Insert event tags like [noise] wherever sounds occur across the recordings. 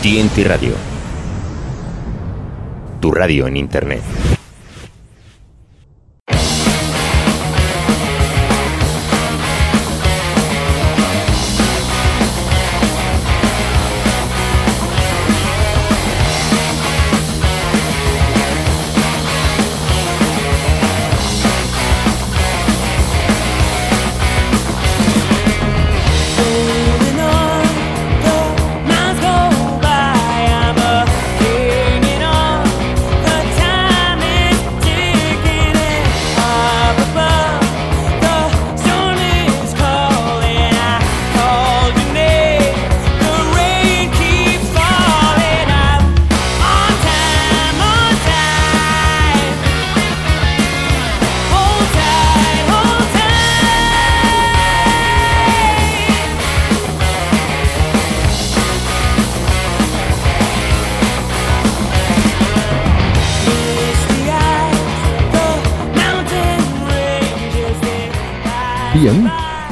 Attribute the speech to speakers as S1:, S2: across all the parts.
S1: TNT Radio. Tu radio en Internet.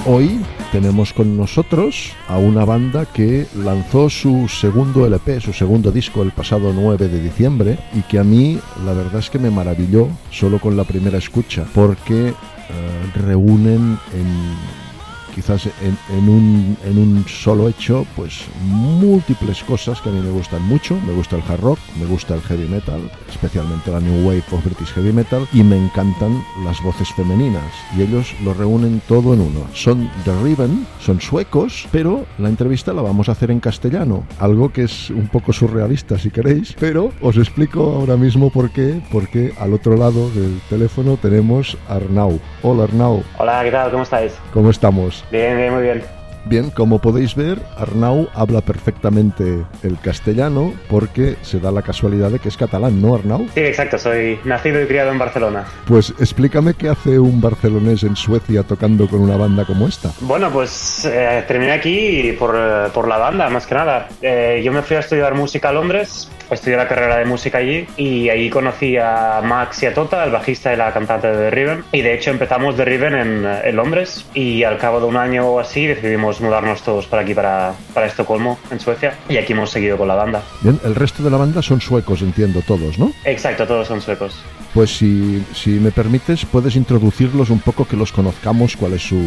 S2: Hoy tenemos con nosotros a una banda que lanzó su segundo LP, su segundo disco el pasado 9 de diciembre y que a mí la verdad es que me maravilló solo con la primera escucha porque eh, reúnen en quizás en, en un, en un solo hecho pues múltiples cosas que a mí me gustan mucho. Me gusta el hard rock me gusta el heavy metal especialmente la new wave of british heavy metal y me encantan las voces femeninas. Y ellos lo reúnen todo en uno. Son The Riven son suecos pero la entrevista la vamos a hacer en castellano. Algo que es un poco surrealista si queréis pero os explico ahora mismo por qué. Porque al otro lado del teléfono tenemos a Arnau. Hola Arnau.
S3: Hola, ¿qué tal? ¿Cómo estáis?
S2: ¿cómo estamos?
S3: Bien, bien, muy bien.
S2: Bien, como podéis ver, Arnau habla perfectamente el castellano porque se da la casualidad de que es catalán, ¿no, Arnau?
S3: Sí, exacto, soy nacido y criado en Barcelona.
S2: Pues explícame qué hace un barcelonés en Suecia tocando con una banda como esta.
S3: Bueno, pues eh, terminé aquí por, eh, por la banda, más que nada. Eh, yo me fui a estudiar música a Londres, estudié la carrera de música allí y ahí conocí a Max y a Tota, el bajista y la cantante de The Riven. Y de hecho empezamos The Riven en, en Londres y al cabo de un año o así decidimos mudarnos todos para aquí, para, para Estocolmo, en Suecia. Y aquí hemos seguido con la banda.
S2: Bien, el resto de la banda son suecos, entiendo todos, ¿no?
S3: Exacto, todos son suecos.
S2: Pues si, si me permites, puedes introducirlos un poco, que los conozcamos, cuál es su,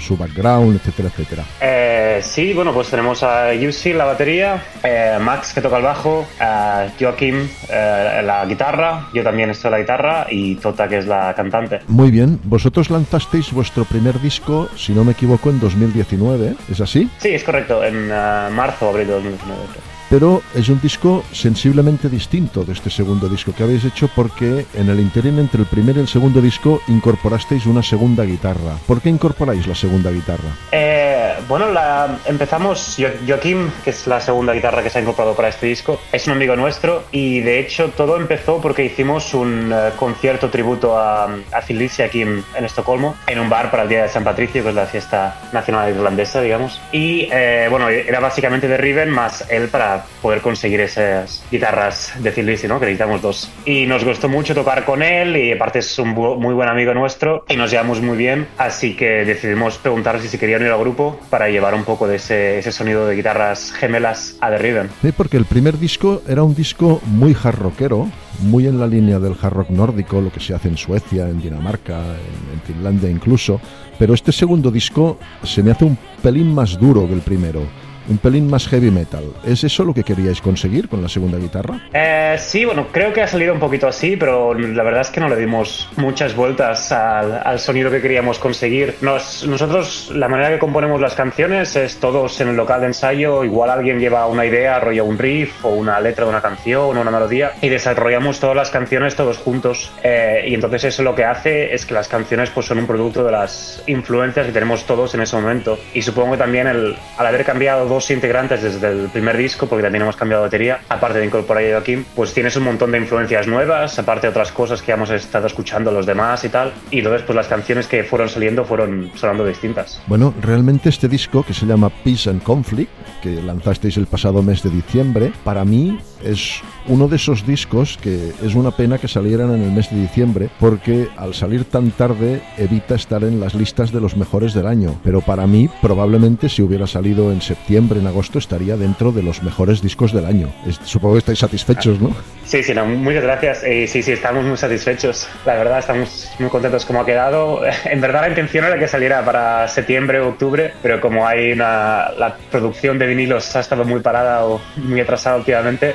S2: su background, etcétera, etcétera.
S3: Eh, sí, bueno, pues tenemos a Yusi la batería, eh, Max que toca el bajo, a Joaquim eh, la guitarra, yo también estoy en la guitarra y Tota que es la cantante.
S2: Muy bien, vosotros lanzasteis vuestro primer disco, si no me equivoco, en 2019, ¿es así?
S3: Sí, es correcto, en eh, marzo o abril de 2019.
S2: Pero es un disco sensiblemente distinto de este segundo disco que habéis hecho porque en el interín entre el primer y el segundo disco incorporasteis una segunda guitarra. ¿Por qué incorporáis la segunda guitarra?
S3: Eh, bueno, la, empezamos, Jo- Joaquim, que es la segunda guitarra que se ha incorporado para este disco, es un amigo nuestro y de hecho todo empezó porque hicimos un eh, concierto tributo a, a aquí en, en Estocolmo, en un bar para el Día de San Patricio, que es la fiesta nacional irlandesa, digamos. Y eh, bueno, era básicamente de Riven más él para poder conseguir esas guitarras de Phil Lizzy, ¿no? Que necesitamos dos. Y nos gustó mucho tocar con él y aparte es un bu- muy buen amigo nuestro y nos llevamos muy bien, así que decidimos preguntar si se quería unir al grupo para llevar un poco de ese, ese sonido de guitarras gemelas a The Riven.
S2: Sí, porque el primer disco era un disco muy hard rockero, muy en la línea del hard rock nórdico, lo que se hace en Suecia, en Dinamarca, en, en Finlandia incluso, pero este segundo disco se me hace un pelín más duro que el primero. Un pelín más heavy metal. ¿Es eso lo que queríais conseguir con la segunda guitarra?
S3: Eh, sí, bueno, creo que ha salido un poquito así, pero la verdad es que no le dimos muchas vueltas al, al sonido que queríamos conseguir. Nos- nosotros, la manera que componemos las canciones es todos en el local de ensayo, igual alguien lleva una idea, rollo un riff o una letra de una canción o una melodía y desarrollamos todas las canciones todos juntos. Eh, y entonces eso lo que hace es que las canciones pues son un producto de las influencias que tenemos todos en ese momento. Y supongo que también el, al haber cambiado dos integrantes desde el primer disco, porque también hemos cambiado batería, aparte de incorporar a Joaquín, pues tienes un montón de influencias nuevas, aparte de otras cosas que hemos estado escuchando los demás y tal. Y entonces pues las canciones que fueron saliendo fueron sonando distintas.
S2: Bueno, realmente este disco que se llama Peace and Conflict, que lanzasteis el pasado mes de diciembre, para mí es uno de esos discos que es una pena que salieran en el mes de diciembre porque al salir tan tarde evita estar en las listas de los mejores del año. Pero para mí probablemente si hubiera salido en septiembre en agosto, estaría dentro de los mejores discos del año. Supongo que estáis satisfechos, ¿no?
S3: Sí, sí, no, muchas gracias. Eh, sí, sí, estamos muy satisfechos. La verdad, estamos muy contentos como ha quedado. [laughs] En verdad, la intención era que saliera para septiembre o octubre, pero como hay una, la producción de vinilos ha estado muy parada o muy atrasada últimamente,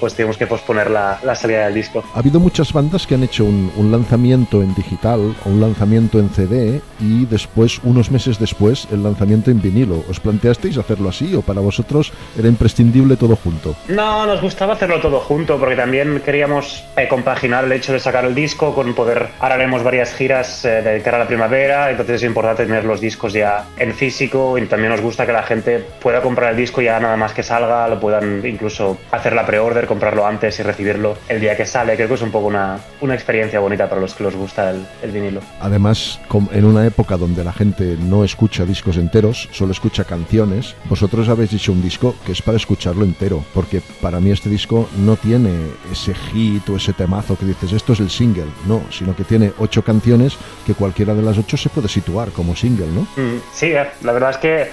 S3: pues tuvimos que posponer la, la salida del disco.
S2: Ha habido muchas bandas que han hecho un, un lanzamiento en digital o un lanzamiento en CD y después, unos meses después, el lanzamiento en vinilo. ¿Os planteasteis hacerlo así o para vosotros era imprescindible todo junto?
S3: No, nos gustaba hacerlo todo junto porque también queríamos eh, compaginar el hecho de sacar el disco con poder. Ahora haremos varias giras eh, de cara a la primavera, entonces es importante tener los discos ya en físico y también nos gusta que la gente pueda comprar el disco ya nada más que salga, lo puedan incluso hacer la pre-order, comprarlo antes y recibirlo el día que sale. Creo que es un poco una, una experiencia bonita para los que les gusta el, el vinilo.
S2: Además, en una época donde la gente no escucha discos enteros, solo escucha canciones, vosotros habéis dicho un disco que es para escucharlo entero, porque para mí este disco no tiene ese hit o ese temazo que dices, esto es el single, no, sino que tiene ocho canciones que cualquiera de las ocho se puede situar como single, ¿no?
S3: Mm, Sí, eh, la verdad es que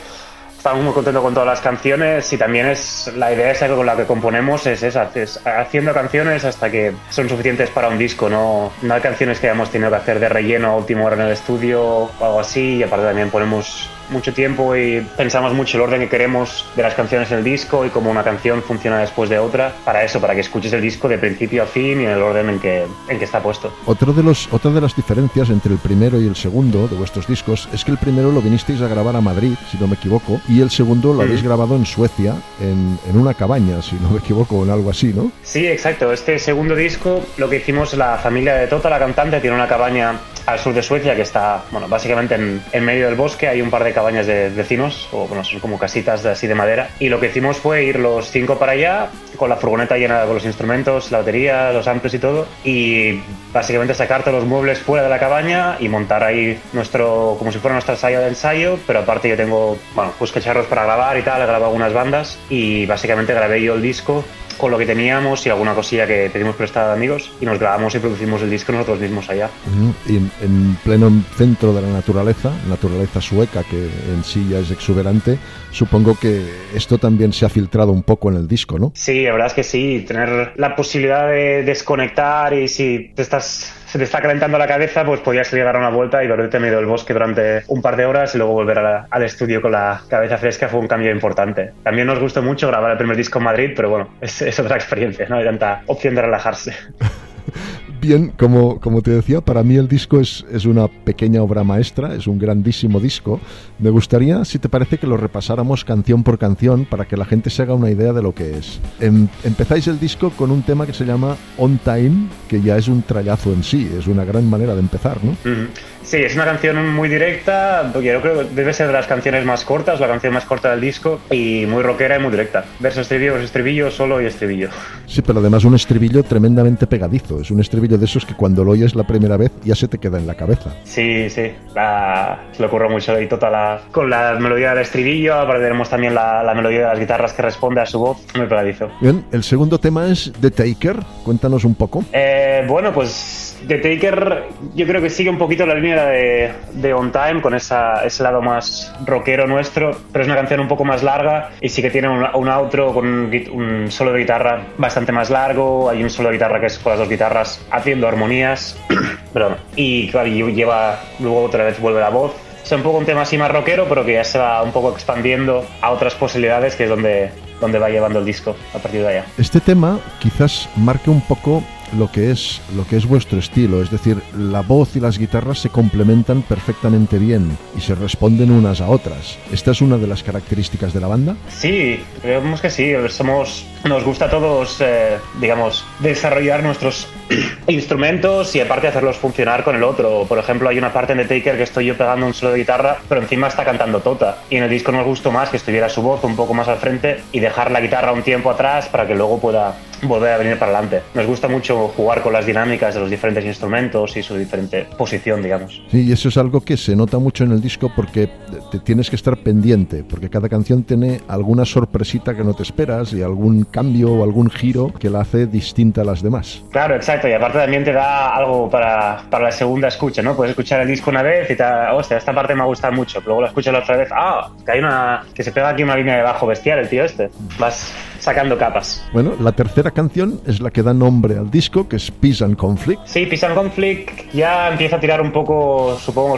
S3: estamos muy contentos con todas las canciones y también es la idea esa con la que componemos es esa, es haciendo canciones hasta que son suficientes para un disco, no, no hay canciones que hayamos tenido que hacer de relleno a última hora en el estudio o algo así y aparte también ponemos mucho tiempo y pensamos mucho el orden que queremos de las canciones en el disco y cómo una canción funciona después de otra para eso, para que escuches el disco de principio a fin y en el orden en que, en que está puesto.
S2: Otro de los, otra de las diferencias entre el primero y el segundo de vuestros discos es que el primero lo vinisteis a grabar a Madrid, si no me equivoco, y el segundo lo habéis
S3: Ujú.
S2: grabado en Suecia, en, en una cabaña, si no me equivoco, en algo así, ¿no?
S3: Sí, exacto. Este segundo disco, lo que hicimos, la familia de Tota, la cantante, tiene una cabaña al sur de Suecia que está, bueno, básicamente en, en medio del bosque. Hay un par de cabañas de vecinos, o bueno, son como casitas de, así de madera. Y lo que hicimos fue ir los cinco para allá, con la furgoneta llena con los instrumentos, la batería, los amplios y todo. Y básicamente sacar todos los muebles fuera de la cabaña y montar ahí nuestro, como si fuera nuestra sala de ensayo. Pero aparte yo tengo, bueno, pues cacharros para grabar y tal, he grabado algunas bandas. Y básicamente grabé yo el disco con lo que teníamos y alguna cosilla que pedimos prestada de amigos y nos grabamos y producimos el disco nosotros mismos allá.
S2: Y en, en pleno centro de la naturaleza, naturaleza sueca que en sí ya es exuberante, supongo que esto también se ha filtrado un poco en el disco, ¿no?
S3: Sí, la verdad es que sí, tener la posibilidad de desconectar y si te estás se te está calentando la cabeza, pues podías salir a una vuelta y en medio del bosque durante un par de horas y luego volver al estudio con la cabeza fresca fue un cambio importante. También nos gustó mucho grabar el primer disco en Madrid, pero bueno, es otra [laughs] experiencia, no hay tanta opción de relajarse. [laughs]
S2: Bien, como, como te decía, para mí el disco es, es una pequeña obra maestra, es un grandísimo disco. Me gustaría, si te parece, que lo repasáramos canción por canción para que la gente se haga una idea de lo que es. Em- empezáis el disco con un tema que se llama On Time, que ya es un trayazo en sí, es una gran manera de empezar, ¿no?
S3: Sí, es una canción muy directa, porque yo creo que debe ser de las canciones más cortas, la canción más corta del disco, y muy rockera y muy directa. Verso estribillo, verso estribillo, solo y estribillo.
S2: Sí, pero además un estribillo tremendamente pegadizo, es un estribillo de esos que cuando lo oyes la primera vez ya se te queda en la cabeza.
S3: Sí, sí, la- se le ocurre mucho y toda la, con la melodía del estribillo, aparte tenemos también la, la melodía de las guitarras que responde a su voz, muy pegadizo.
S2: Bien, el segundo tema es The Taker, cuéntanos un poco.
S3: Eh, bueno, pues The Taker yo creo que sigue un poquito la línea de, de On Time con esa, ese lado más rockero nuestro, pero es una canción un poco más larga y sí que tiene un, un outro con un, un solo de guitarra bastante más largo, hay un solo de guitarra que es con las dos guitarras haciendo armonías, [clears throat] perdón, y claro, lleva, luego otra vez vuelve la voz. Es un poco un tema así más rockero, pero que ya se va un poco expandiendo a otras posibilidades, que es donde, donde va llevando el disco a partir de allá.
S2: Este tema quizás marque un poco lo que es lo que es vuestro estilo, es decir, la voz y las guitarras se complementan perfectamente bien y se responden unas a otras. Esta es una de las características de la banda.
S3: Sí, creemos que sí. Somos, nos gusta a todos, eh, digamos, desarrollar nuestros [clears throat] instrumentos y aparte hacerlos funcionar con el otro. Por ejemplo, hay una parte en The Taker que estoy yo pegando un solo de guitarra, pero encima está cantando Tota. Y en el disco nos gustó más que estuviera su voz un poco más al frente y dejar la guitarra un tiempo atrás para que luego pueda volver a venir para adelante. Nos gusta mucho jugar con las dinámicas de los diferentes instrumentos y su diferente posición, digamos.
S2: Sí, y eso es algo que se nota mucho en el disco porque te tienes que estar pendiente, porque cada canción tiene alguna sorpresita que no te esperas y algún cambio o algún giro que la hace distinta a las demás.
S3: Claro, exacto, y aparte también te da algo para, para la segunda escucha, ¿no? Puedes escuchar el disco una vez y te hostia, esta parte me ha gustado mucho, luego la escuchas la otra vez, ah, que hay una, que se pega aquí una línea de bajo bestial el tío este. Vas sacando capas.
S2: Bueno, la tercera canción es la que da nombre al disco, que es Peace and Conflict.
S3: Sí, Peace and Conflict ya empieza a tirar un poco, supongo,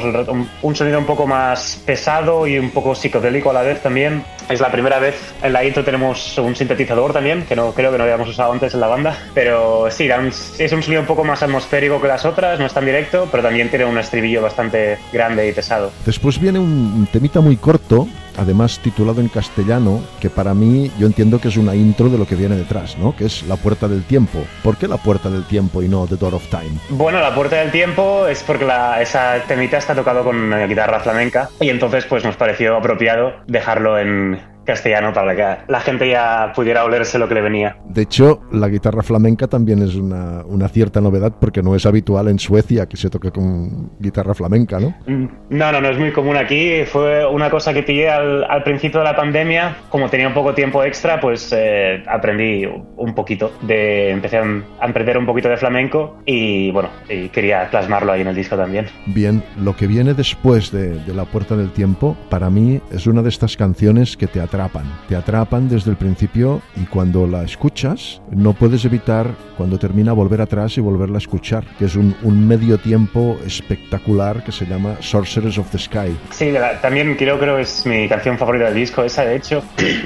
S3: un, sonido un poco más pesado y un poco psicodélico a la vez también. Es la primera vez en la intro tenemos un sintetizador también, que no creo que no habíamos usado antes en la banda. Pero sí, es un sonido un poco más atmosférico que las otras, no es tan directo, pero también tiene un estribillo bastante grande y pesado.
S2: Después viene un temita muy corto, además titulado en castellano, que para mí yo entiendo que es una intro de lo que viene detrás, ¿no? Que es La Puerta del Tiempo. ¿Por qué La Puerta del Tiempo y no The Door of Time?
S3: Bueno, la puerta del tiempo es porque la- esa temita está tocado con eh, guitarra flamenca y entonces pues nos pareció apropiado dejarlo en castellano para que la gente ya pudiera olerse lo que le venía.
S2: De hecho, la guitarra flamenca también es una, una cierta novedad porque no es habitual en Suecia que se toque con guitarra flamenca, ¿no?
S3: Mm, No, no, no es muy común aquí. Fue una cosa que pillé al, al principio de la pandemia. Como tenía un poco tiempo extra, pues eh, aprendí un poquito. De, empecé a, a aprender un poquito de flamenco y bueno, y quería plasmarlo ahí en el disco también.
S2: Bien, lo que viene después de, de La Puerta del Tiempo, para mí es una de estas canciones que te atrapan. Te atrapan desde el principio y cuando la escuchas no puedes evitar, cuando termina, volver atrás y volverla a escuchar, que es un, un medio tiempo espectacular que se llama Sorcerers of the Sky.
S3: Sí, la- también creo, creo que es mi canción favorita del disco, esa de hecho.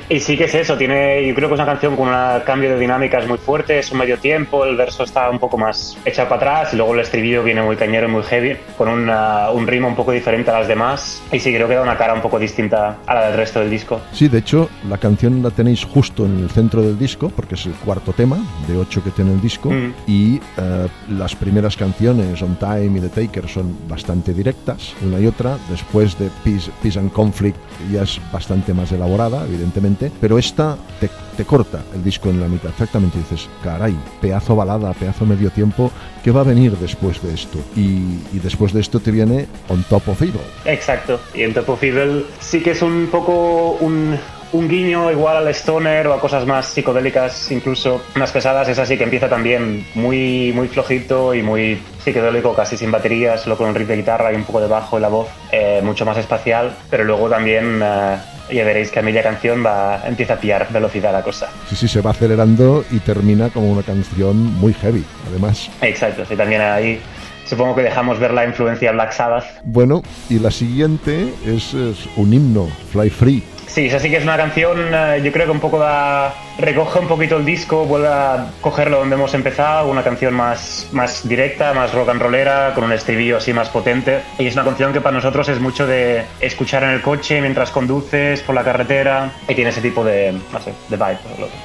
S3: Y sí que es eso, tiene, yo creo que es una canción con un cambio de dinámicas muy fuerte, es un medio tiempo, el verso está un poco más echado para atrás y luego el estribillo viene muy cañero y muy heavy, con una- un ritmo un poco diferente a las demás. Y sí, creo que da una cara un poco distinta a la del resto del disco.
S2: Sí, de hecho, la canción la tenéis justo en el centro del disco, porque es el cuarto tema de ocho que tiene el disco,
S3: Mm.
S2: y eh, las primeras canciones, On Time y The Taker, son bastante directas, una y otra. Después de Peace, Peace and Conflict ya es bastante más elaborada, evidentemente, pero esta te, te corta el disco en la mitad. Exactamente, dices, caray, pedazo balada, pedazo medio tiempo, ¿qué va a venir después de esto? Y, después de esto te viene On Top of Evil.
S3: Exacto. Y en Top of Evil sí que es un poco un, guiño igual al stoner o a cosas más psicodélicas, incluso más pesadas. Es así que empieza también muy, muy flojito y muy psicodélico, casi sin baterías, solo con un riff de guitarra y un poco de bajo y la voz, eh, mucho más espacial. Pero luego también eh, ya veréis que a media canción va, empieza a pillar velocidad la cosa.
S2: Sí, sí, se va acelerando y termina como una canción muy heavy, además.
S3: Exacto, sí, también ahí supongo que dejamos ver la influencia Black Sabbath.
S2: Bueno, y la siguiente es, es un himno, Fly Free.
S3: Sí, esa sí que es una canción, eh, yo creo que un poco da, recoge un poquito el disco, vuelve a cogerlo donde hemos empezado, una canción más, más directa, más rock and rollera, con un estribillo así más potente. Y es una canción que para nosotros es mucho de escuchar en el coche mientras conduces por la carretera y tiene ese tipo de, no sé, de vibe.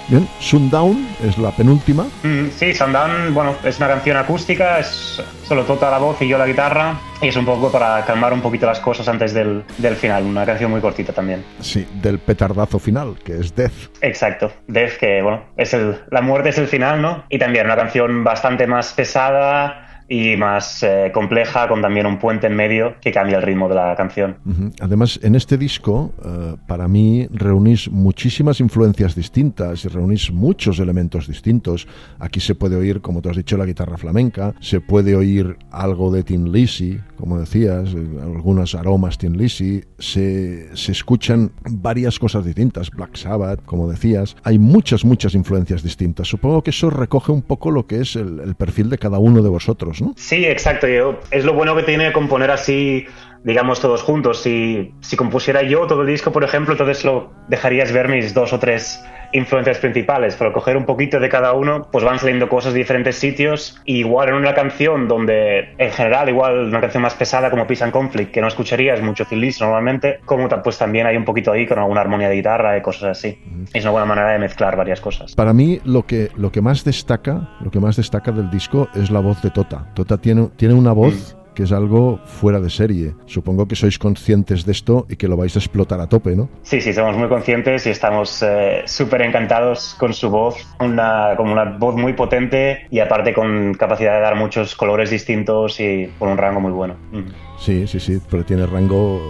S2: Bien, Sundown es la penúltima.
S3: Mm, sí, Sundown, bueno, es una canción acústica, es solo Tota la voz y yo la guitarra, y es un poco para calmar un poquito las cosas antes del, del final, una canción muy cortita también.
S2: Sí, del petardazo final, que es Death.
S3: Exacto, Death, que bueno, es el, la muerte es el final, ¿no? Y también una canción bastante más pesada y más eh, compleja, con también un puente en medio que cambia el ritmo de la canción.
S2: Además, en este disco, eh, para mí, reunís muchísimas influencias distintas y reunís muchos elementos distintos. Aquí se puede oír, como tú has dicho, la guitarra flamenca, se puede oír algo de Tin Lizzy, como decías, eh, algunos aromas Tin Lizzy, se, se escuchan varias cosas distintas, Black Sabbath, como decías. Hay muchas, muchas influencias distintas. Supongo que eso recoge un poco lo que es el perfil de cada uno de vosotros,
S3: Sí, exacto. Es lo bueno que tiene componer así, digamos, todos juntos. Si, si compusiera yo todo el disco, por ejemplo, entonces lo dejarías ver mis dos o tres influencias principales, pero coger un poquito de cada uno, pues van saliendo cosas de diferentes sitios. Y igual en una canción donde, en general, igual una canción más pesada como Peace and Conflict, que no escucharías mucho Lizzy normalmente, como pues también hay un poquito ahí con alguna armonía de guitarra y cosas así. Es una buena manera de mezclar varias cosas.
S2: Para mí lo que, lo que más destaca, lo que más destaca del disco es la voz de Tota. Tota tiene, tiene una voz que es algo fuera de serie. Supongo que sois conscientes de esto y que lo vais a explotar a tope, ¿no?
S3: Sí, sí, somos muy conscientes y estamos eh, súper encantados con su voz, una, como una voz muy potente y aparte con capacidad de dar muchos colores distintos y con un rango muy bueno. Mm.
S2: Sí, sí, sí, pero tiene rango,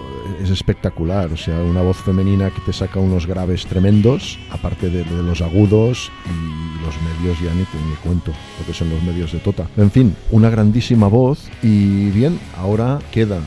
S2: es espectacular, o sea, una voz femenina que te saca unos graves tremendos, aparte de, de los agudos y los medios ya ni te ni cuento, lo que son los medios de Tota. En fin, una grandísima voz y bien, ahora queda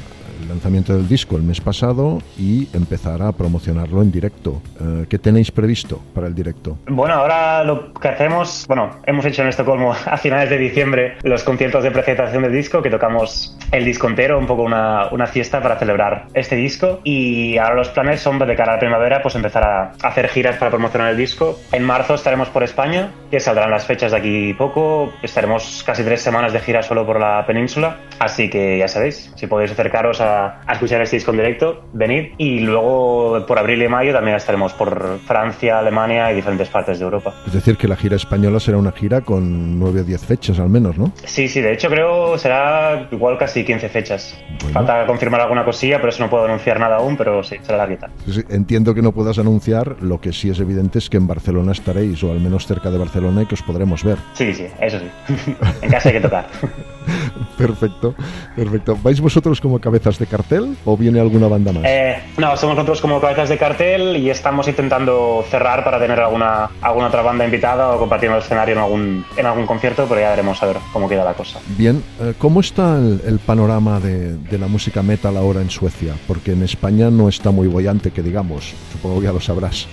S2: lanzamiento del disco el mes pasado y empezar a promocionarlo en directo. Eh, ¿Qué tenéis previsto para el directo?
S3: Bueno, ahora lo que hacemos, bueno, hemos hecho en Estocolmo [laughs] a finales de diciembre los conciertos de presentación del disco, que tocamos el disco entero, un poco una, una fiesta para celebrar este disco. Y ahora los planes son de cara a la primavera, pues empezar a hacer giras para promocionar el disco. En marzo estaremos por España, que saldrán las fechas de aquí poco. Estaremos casi tres semanas de gira solo por la península. Así que ya sabéis, si podéis acercaros a, a escuchar este disco en directo, venid. Y luego por abril y mayo también estaremos por Francia, Alemania y diferentes partes de Europa.
S2: Es decir, que la gira española será una gira con 9 o 10 fechas al menos, ¿no?
S3: Sí, sí, de hecho creo será igual casi 15 fechas.
S2: Bueno.
S3: Falta confirmar alguna cosilla, pero eso no puedo anunciar nada aún, pero sí, será larguita.
S2: Sí, sí, Entiendo que no puedas anunciar, lo que sí es evidente es que en Barcelona estaréis, o al menos cerca de Barcelona, y que os podremos ver.
S3: Sí, sí, eso sí. [laughs] en casa hay que tocar. [laughs] [laughs]
S2: Perfecto, perfecto. ¿Vais vosotros como cabezas de cartel o viene alguna banda más?
S3: Eh, no, somos nosotros como cabezas de cartel y estamos intentando cerrar para tener alguna, alguna otra banda invitada o compartiendo el escenario en algún, en algún concierto, pero ya veremos a ver cómo queda la cosa.
S2: Bien, eh, ¿cómo está el, el panorama de, de la música metal ahora en Suecia? Porque en España no está muy bollante, que digamos. Supongo que ya lo sabrás.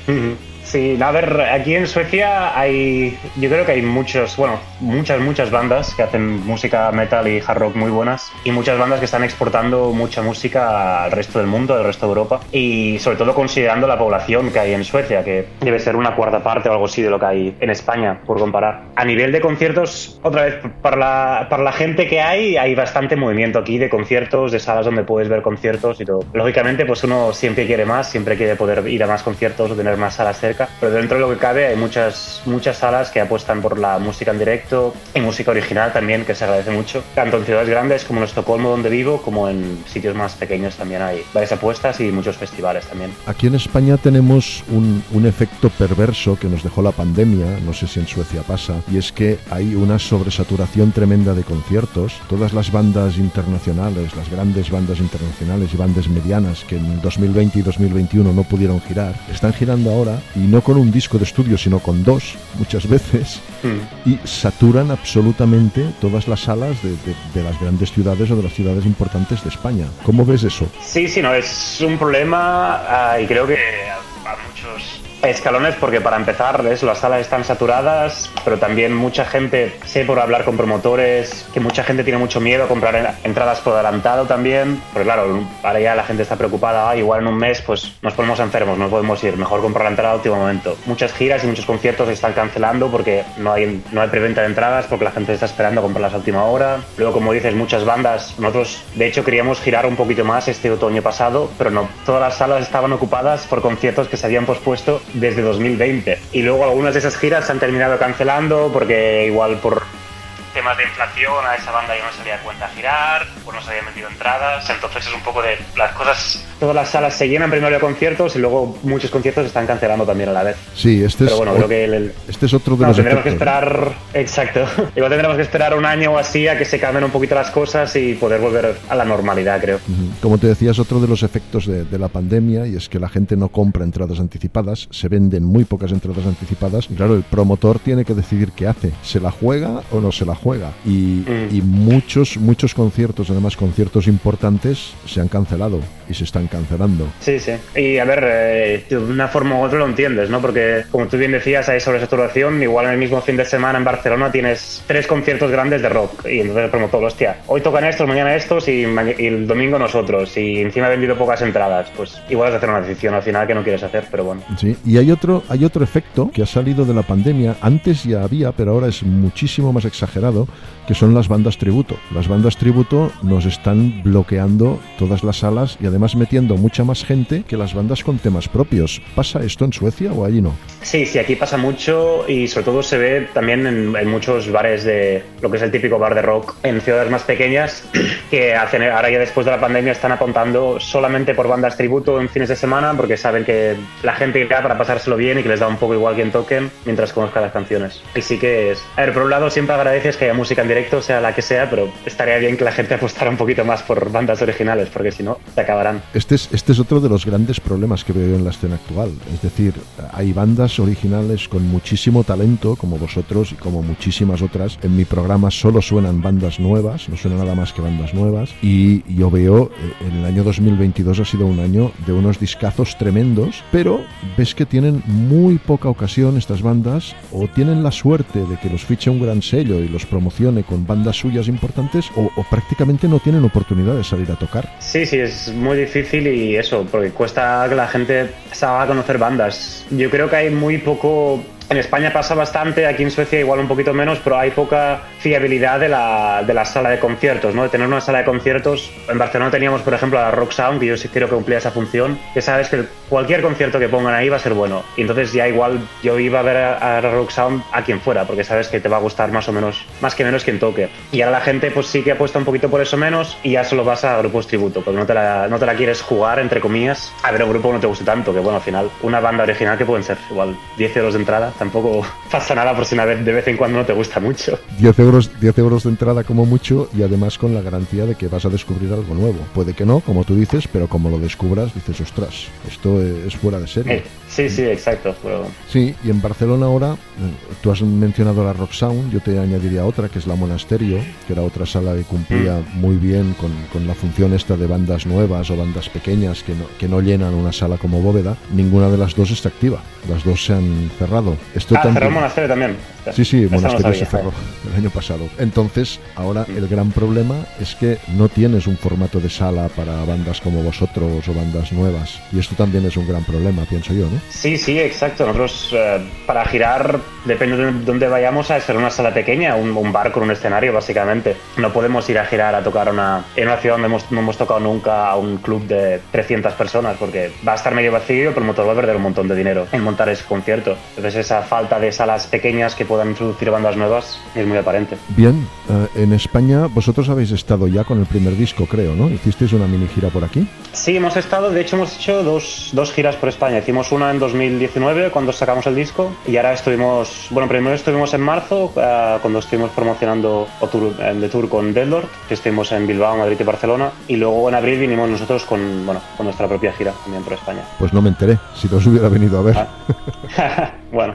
S3: Sí, a ver, aquí en Suecia hay, yo creo que hay muchos, bueno, muchas, muchas bandas que hacen música metal y hard rock muy buenas y muchas bandas que están exportando mucha música al resto del mundo, al resto de Europa y sobre todo considerando la población que hay en Suecia, que debe ser una cuarta parte o algo así de lo que hay en España, por comparar. A nivel de conciertos, otra vez, para la, para la gente que hay, hay bastante movimiento aquí de conciertos, de salas donde puedes ver conciertos y todo. Lógicamente, pues uno siempre quiere más, siempre quiere poder ir a más conciertos o tener más salas cerca, pero dentro de lo que cabe hay muchas, muchas salas que apuestan por la música en directo y música original también, que se agradece mucho. Tanto en ciudades grandes como en Estocolmo, donde vivo, como en sitios más pequeños también hay varias apuestas y muchos festivales también.
S2: Aquí en España tenemos un, un efecto perverso que nos dejó la pandemia, no sé si en Suecia pasa, y es que hay una sobresaturación tremenda de conciertos. Todas las bandas internacionales, las grandes bandas internacionales y bandas medianas que en 2020 y 2021 no pudieron girar, están girando ahora no con un disco de estudio, sino con dos, muchas veces,
S3: Mm.
S2: y saturan absolutamente todas las salas de, de- de las grandes ciudades o de las ciudades importantes de España. ¿Cómo ves eso?
S3: Sí, sí, no, es un problema ah, y creo que a, a muchos escalones porque para empezar es, las salas están saturadas, pero también mucha gente, sé por hablar con promotores, que mucha gente tiene mucho miedo a comprar en- entradas por adelantado también, porque claro, ahora ya la gente está preocupada, "Ah, igual en un mes pues nos ponemos enfermos, no podemos ir, mejor comprar la entrada a último momento. Muchas giras y muchos conciertos se están cancelando porque no hay, no hay preventa de entradas, porque la gente está esperando a comprarlas a última hora. Luego, como dices, muchas bandas, nosotros de hecho queríamos girar un poquito más este otoño pasado, pero no, todas las salas estaban ocupadas por conciertos que se habían pospuesto desde 2020. Y luego algunas de esas giras se han terminado cancelando porque igual por temas de inflación a esa banda ya no da cuenta girar, o no se habían metido entradas, entonces es un poco de las cosas, todas las salas se llenan primero de conciertos y luego muchos conciertos se están cancelando también a la vez.
S2: Sí, este es,
S3: Pero bueno, creo que el, el-
S2: este es otro de
S3: no,
S2: los
S3: tendremos que esperar, exacto. [laughs] Igual tendremos que esperar un año o así a que se cambien un poquito las cosas y poder volver a la normalidad, creo.
S2: Como te decía, es otro de los efectos de, de la pandemia y es que la gente no compra entradas anticipadas, se venden muy pocas entradas anticipadas y claro, el promotor tiene que decidir qué hace, ¿se la juega o no se la juega? Y,
S3: Mm.
S2: y muchos, muchos conciertos, además conciertos importantes, se han cancelado y se están cancelando.
S3: Sí, sí. Y a ver, eh, de una forma u otra lo entiendes, ¿no? Porque, como tú bien decías, hay sobresaturación. Igual en el mismo fin de semana en Barcelona tienes tres conciertos grandes de rock. Y entonces el promotor, hostia, hoy tocan estos, mañana estos y, ma- y el domingo nosotros. Y encima he vendido pocas entradas. Pues igual es hacer una decisión al final que no quieres hacer, pero bueno.
S2: Sí, y hay otro, hay otro efecto que ha salido de la pandemia, antes ya había, pero ahora es muchísimo más exagerado, que son las bandas tributo. Las bandas tributo nos están bloqueando todas las salas y además metiendo mucha más gente que las bandas con temas propios. ¿Pasa esto en Suecia o allí no?
S3: Sí, sí, aquí pasa mucho y sobre todo se ve también en, en muchos bares de lo que es el típico bar de rock en ciudades más pequeñas [clears throat] que hacen ahora ya después de la pandemia están apuntando solamente por bandas tributo en fines de semana porque saben que la gente irá para pasárselo bien y que les da un poco igual quien toquen mientras conozca las canciones. Y sí que es... A ver, por un lado siempre agradeces que música en directo, sea la que sea, pero estaría bien que la gente apostara un poquito más por bandas originales porque si no, se acabarán.
S2: Este es, este es otro de los grandes problemas que veo en la escena actual. Es decir, hay bandas originales con muchísimo talento, como vosotros y como muchísimas otras. En mi programa solo suenan bandas nuevas, no suena nada más que bandas nuevas. Y yo veo, eh, en el año 2022 ha sido un año de unos discazos tremendos, pero ves que tienen muy poca ocasión estas bandas, o tienen la suerte de que los fiche un gran sello y los promocione con bandas suyas importantes, o, prácticamente no tienen oportunidad de salir a tocar.
S3: Sí, sí, es muy difícil y eso, porque cuesta que la gente salga a conocer bandas. Yo creo que hay muy poco... En España pasa bastante, aquí en Suecia igual un poquito menos, pero hay poca fiabilidad de la, de la sala de conciertos, ¿no? De tener una sala de conciertos. En Barcelona teníamos, por ejemplo, a la Rock Sound, que yo sí creo que cumplía esa función, que sabes que cualquier concierto que pongan ahí va a ser bueno. Y entonces ya igual yo iba a ver a, a Rock Sound a quien fuera, porque sabes que te va a gustar más o menos, más que menos quien toque. Y ahora la gente pues sí que apuesta un poquito por eso menos y ya solo vas a grupos tributo, porque no te la, no te la quieres jugar, entre comillas, a ver un grupo que no te guste tanto, que bueno, al final una banda original que pueden ser igual 10 euros de entrada, tampoco [laughs] pasa nada por si una vez de vez en cuando no te gusta mucho.
S2: 10 euros, 10 euros de entrada como mucho y además con la garantía de que vas a descubrir algo nuevo. Puede que no, como tú dices, pero como lo descubras, dices, ostras, esto es fuera de serie.
S3: Eh, sí, sí, exacto. Pero
S2: Sí, y en Barcelona ahora, eh, tú has mencionado la Rock Sound, yo te añadiría otra, que es la Monasterio, que era otra sala que cumplía muy bien con, con la función esta de bandas nuevas o bandas pequeñas que no, que no llenan una sala como bóveda. Ninguna de las dos está activa, las dos se han cerrado. Esto
S3: ah,
S2: también-
S3: cerró el monasterio también.
S2: Sí, sí,
S3: no
S2: Monasterio se cerró el año pasado. Entonces, ahora el gran problema es que no tienes un formato de sala para bandas como vosotros o bandas nuevas. Y esto también es un gran problema, pienso yo, ¿no?
S3: Sí, sí, exacto. Nosotros eh, para girar, depende de dónde vayamos, a ser una sala pequeña, un, un bar con un escenario, básicamente. No podemos ir a girar a tocar una, en una ciudad donde hemos- no hemos tocado nunca a un club de 300 personas, porque va a estar medio vacío y el promotor va a perder un montón de dinero en montar ese concierto. Entonces esa falta de salas pequeñas que puedan introducir bandas nuevas es muy aparente.
S2: Bien, eh, en España vosotros habéis estado ya con el primer disco, creo, ¿no? Hicisteis una mini gira por aquí.
S3: Sí, hemos estado, de hecho hemos hecho dos, dos giras por España. Hicimos una en 2019 cuando sacamos el disco y ahora estuvimos, bueno, primero estuvimos en marzo eh, cuando estuvimos promocionando o tour, eh, de tour con Deadlord, que estuvimos en Bilbao, Madrid y Barcelona y luego en abril vinimos nosotros con, bueno, con nuestra propia gira también por España.
S2: Pues no me enteré, si no os hubiera venido a ver.
S3: Ah. [laughs] bueno,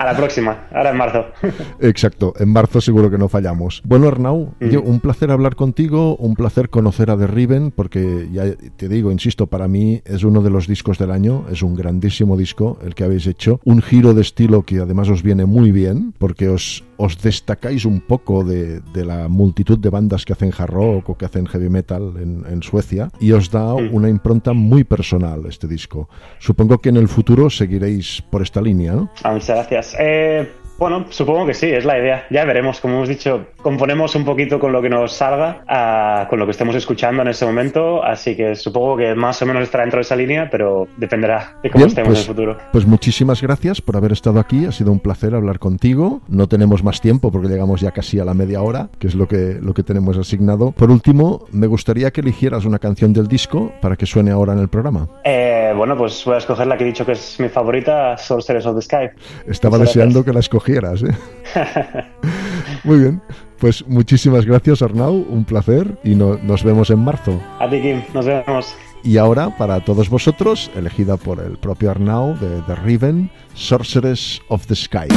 S3: a la próxima, ahora en marzo. [laughs]
S2: Exacto, en marzo seguro que no fallamos. Bueno, Arnau,
S3: Mm.
S2: yo- un placer hablar contigo, un placer conocer a The Riven, porque ya te digo, insisto, para mí es uno de los discos del año, es un grandísimo disco el que habéis hecho, un giro de estilo que además os viene muy bien, porque os, os destacáis un poco de, de la multitud de bandas que hacen hard rock o que hacen heavy metal en, en Suecia, y os da
S3: Mm.
S2: una impronta muy personal este disco. Supongo que en el futuro seguiréis por esta línea, ¿no?
S3: Ah, muchas gracias. Eh, bueno, supongo que sí, es la idea. Ya veremos, como hemos dicho, componemos un poquito con lo que nos salga, ah, con lo que estemos escuchando en ese momento, así que supongo que más o menos estará dentro de esa línea, pero dependerá de cómo
S2: Bien,
S3: estemos
S2: pues,
S3: en el futuro.
S2: pues muchísimas gracias por haber estado aquí. Ha sido un placer hablar contigo. No tenemos más tiempo porque llegamos ya casi a la media hora, que es lo que, lo que tenemos asignado. Por último, me gustaría que eligieras una canción del disco para que suene ahora en el programa.
S3: Eh, bueno, pues voy a escoger la que he dicho que es mi favorita, Sorcerers of the Sky.
S2: Estaba
S3: Muchas
S2: deseando
S3: gracias.
S2: que la escogieras. ¿eh? [laughs] Muy bien. Pues muchísimas gracias, Arnau. Un placer y no- nos vemos en marzo.
S3: A ti, Kim, nos vemos.
S2: Y ahora, para todos vosotros, elegida por el propio Arnau de The Riven, Sorceress of the Sky.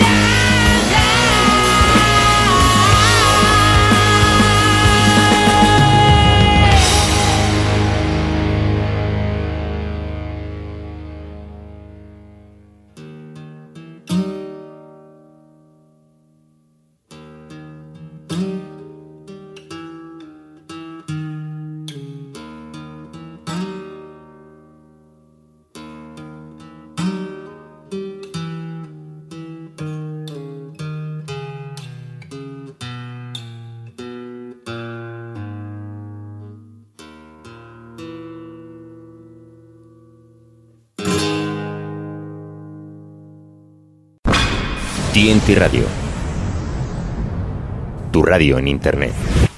S4: Yeah! Tu radio en Internet.